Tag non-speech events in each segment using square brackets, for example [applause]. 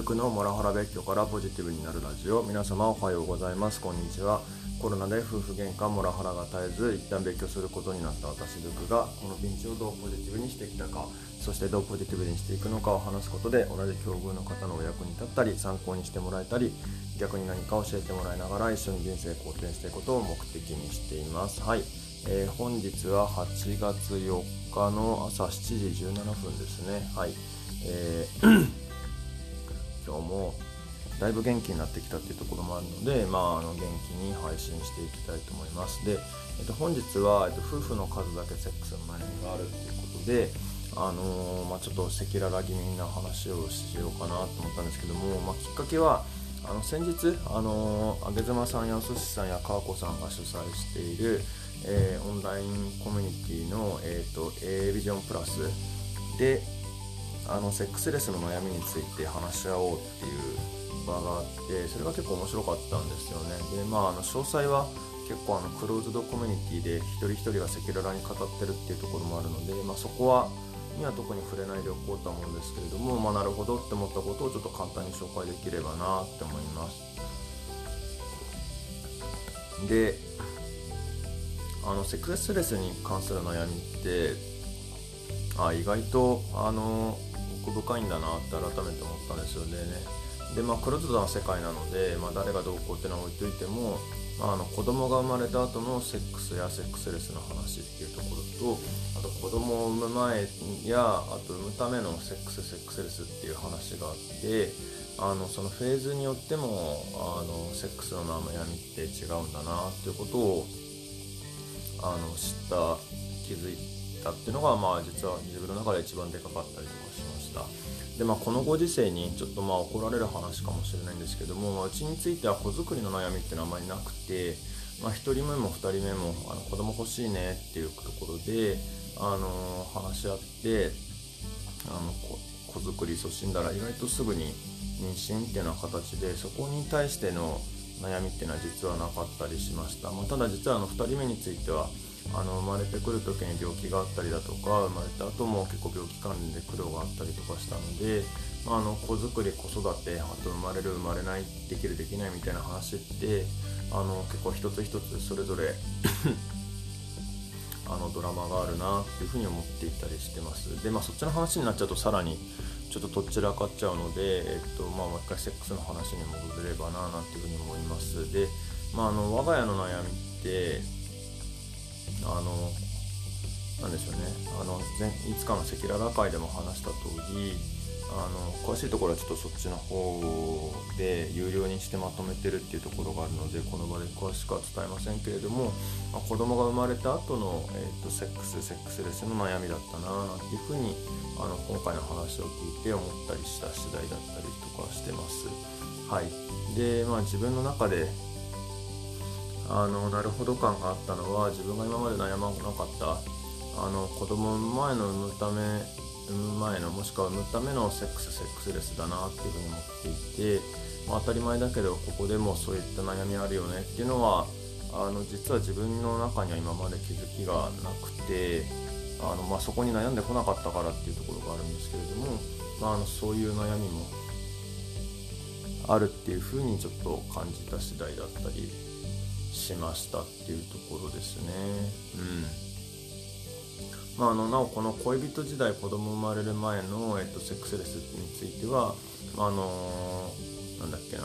ルクのモラハラ別居からポジティブになるラジオ。皆様おはようございます。こんにちは。コロナで夫婦喧嘩モラハラが絶えず一旦別居することになった私ルクがこのピンチをどうポジティブにしてきたかそしてどうポジティブにしていくのかを話すことで同じ境遇の方のお役に立ったり参考にしてもらえたり逆に何か教えてもらいながら一緒に人生好転していくことを目的にしています。はい、えー、本日は8月4日の朝7時17分ですね。はい。えー今日もだいぶ元気になってきたっていうところもあるので、まあ、あの元気に配信していきたいと思います。で、えっと、本日は、えっと、夫婦の数だけセックスの悩みがあるっていうことであのー、まあ、ちょっと赤裸々気味な話をしようかなと思ったんですけども、まあ、きっかけはあの先日、あのー、上妻さんやお寿司さんや川子さんが主催している、えー、オンラインコミュニティの、えーと、A ビジョンプラスであのセックスレスの悩みについて話し合おうっていう場があってそれが結構面白かったんですよね。でまああの詳細は結構あのクローズドコミュニティで一人一人が赤裸々に語ってるっていうところもあるので、まあ、そこはには特に触れないでおこうとは思うんですけれども、まあ、なるほどって思ったことをちょっと簡単に紹介できればなって思います。であのセックスレスに関する悩みってあ意外とあの奥深いんだなって改めて思ったんですよね。でまあクローズドな世界なので、まあ、誰がどうこうっていうのは置いといても、まあ、あの子供が生まれた後のセックスやセックスレスの話っていうところとあと子供を産む前やあと産むためのセックスセックスレスっていう話があってあのそのフェーズによってもあのセックスの悩みって違うんだなっていうことをあの知った気づいたっていうのがまあ実は自分の中で一番でかかったりとかしました。でまあこのご時世にちょっとまあ怒られる話かもしれないんですけども、ま、うちについては子作りの悩みっていうのはあまりなくて、まあ、1人目も2人目もあの子供欲しいねっていうところで、あのー、話し合ってあの子作りそ死んだら意外とすぐに妊娠っていうような形でそこに対しての悩みっていうのは実はなかったりしました、まあ、ただ実はあの2人目についてはあの生まれてくる時に病気があったりだとか生まれた後も結構病気関連で苦労があったりとかしたので、まあ、あの子作り子育てあと生まれる生まれないできるできないみたいな話ってあの結構一つ一つそれぞれ [laughs] あのドラマがあるなっていうふうに思っていたりしてます。でまあそっちの話になっちゃうとさらにちょっととっちらかっちゃうので、えっとまあ、もう一回セックスの話に戻れればななんていうふうに思います。で、まあ、あの我が家の悩みってあのなんでしょうねあのいつかの赤裸々会でも話した通りあの詳しいところはちょっとそっちの方で有料にしてまとめてるっていうところがあるのでこの場で詳しくは伝えませんけれども、まあ、子供が生まれた後の、えーと、セックスセックスレスの悩みだったななんていうふうにあの今回の話を聞いて思ったりした次第だったりとかしてます。はい、でまあ自分の中であのなるほど感があったのは自分が今まで悩まなかったあの子供前の産むため産む前のもしくは産むためのセックスセックスレスだなっていうふうに思っていて、まあ、当たり前だけどここでもそういった悩みあるよねっていうのはあの実は自分の中には今まで気づきがなくてあの、まあ、そこに悩んでこなかったからっていうところがあるんですけれども、まあ、あのそういう悩みもあるっていうふうにちょっと感じた次第だったりしましたっていうところですね。うんまあ、あのなおこの恋人時代子供生まれる前の、えっと、セックスレスについては、あ、あのー、なんだっけな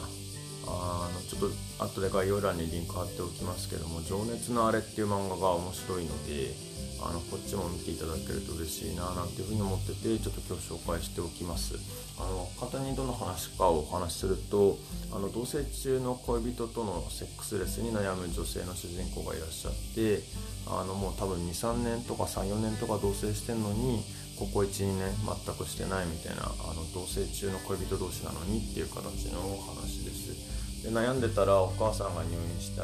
あのちょっと後で概要欄にリンク貼っておきますけども「情熱のあれ」っていう漫画が面白いのであのこっちも見ていただけると嬉しいななんていうふうに思っててちょっと今日紹介しておきます。あの簡単にどの話かをお話しするとあの同棲中の恋人とのセックスレスに悩む女性の主人公がいらっしゃってあのもう多分23年とか34年とか同棲してんのにここ12年全くしてないみたいなあの同棲中の恋人同士なのにっていう形の話です。で悩んでたらお母さんが入院して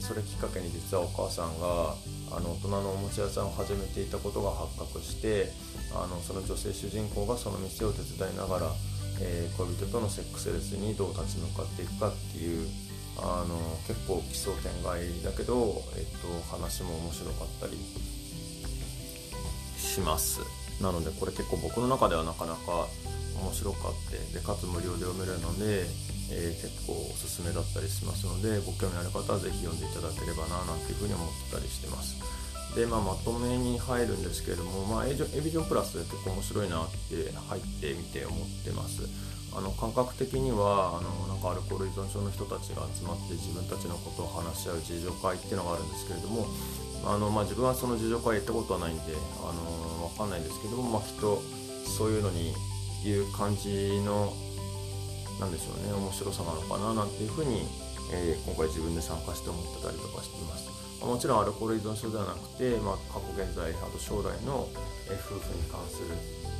それきっかけに実はお母さんがあの大人のおもちゃ屋さんを始めていたことが発覚してあのその女性主人公がその店を手伝いながら、えー、恋人とのセックスレスにどう立ち向かっていくかっていうあの結構奇想天外だけど、えっと、話も面白かったりします。なのでこれ結構僕の中ではなかなか面白かってでかつ無料で読めるので、えー、結構おすすめだったりしますのでご興味ある方は是非読んでいただければななんていうふうに思ってたりしてます。で、まあ、まとめに入るんですけれども、まあ、エビジョンプラス結構面白いなって入ってみて思ってます。あの感覚的にはあのなんかアルコール依存症の人たちが集まって自分たちのことを話し合う自助会っていうのがあるんですけれどもあの、まあ、自分はその自助会行ったことはないんであの分かんないんですけども、まあ、きっとそういうのにいう感じのなんでしょうね面白さなのかななんていうふうに、えー、今回自分で参加して思ってたりとかしています。もちろんアルコール依存症ではなくて、まあ、過去現在あと将来の夫婦に関する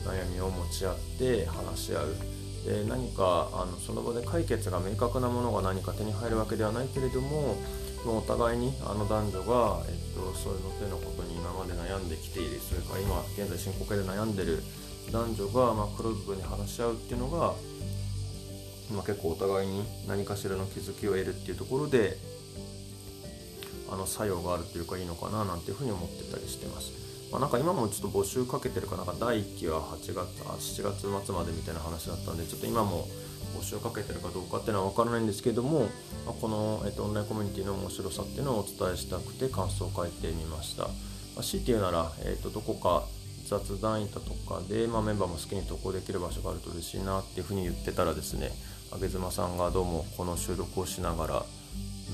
悩みを持ち合って話し合うで何かあのその場で解決が明確なものが何か手に入るわけではないけれどもお互いにあの男女が、えっと、そういうの手のことに今まで悩んできているそれから今現在進行形で悩んでる男女が、まあ、クローズドに話し合うっていうのが、まあ、結構お互いに何かしらの気づきを得るっていうところであの作用があるというかいいのかななんていうふうに思ってたりしてます。まあ、なんか今もちょっと募集かけてるかなんか第1期は8月あ7月末までみたいな話だったんでちょっと今も募集かけてるかどうかっていうのは分からないんですけども、まあ、この、えっと、オンラインコミュニティの面白さっていうのをお伝えしたくて感想を書いてみました。まあ、強いて言うなら、えっと、どこか雑談板とかで、まあ、メンバーも好きに投稿できる場所があると嬉しいなっていうふうに言ってたらですねあげ妻さんがどうもこの収録をしながら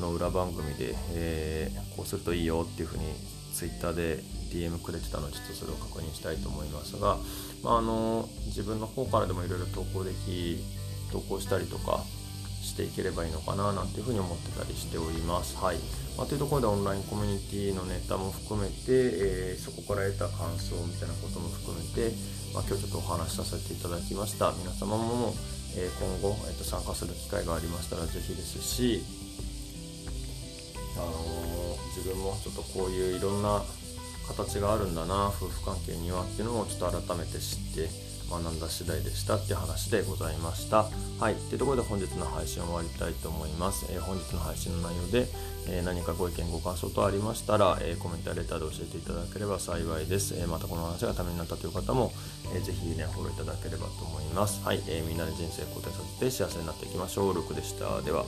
の裏番組で、えー、こうするといいよっていうふうに Twitter で DM くれてたのでちょっとそれを確認したいと思いますが、まあ、あの自分の方からでもいろいろ投稿でき投稿したりとかしていければいいのかななんていうふうに思ってたりしております。はいまあ、というところでオンラインコミュニティのネタも含めて、えー、そこから得た感想みたいなことも含めて、まあ、今日ちょっとお話しさせていただきました皆様も、えー、今後、えー、と参加する機会がありましたら是非ですしあのー、自分もちょっとこういういろんな形があるんだな夫婦関係にはっていうのをちょっと改めて知って学んだ次第でしたっていう話でございました。はい。というところで本日の配信を終わりたいと思います。えー、本日の配信の内容で、えー、何かご意見ご感想等ありましたら、えー、コメントやレターで教えていただければ幸いです。えまたこの話がためになったという方も、えー、ぜひね、フォローいただければと思います。はい。えみんなで人生を肯定させて幸せになっていきましょう。ルクでした。では。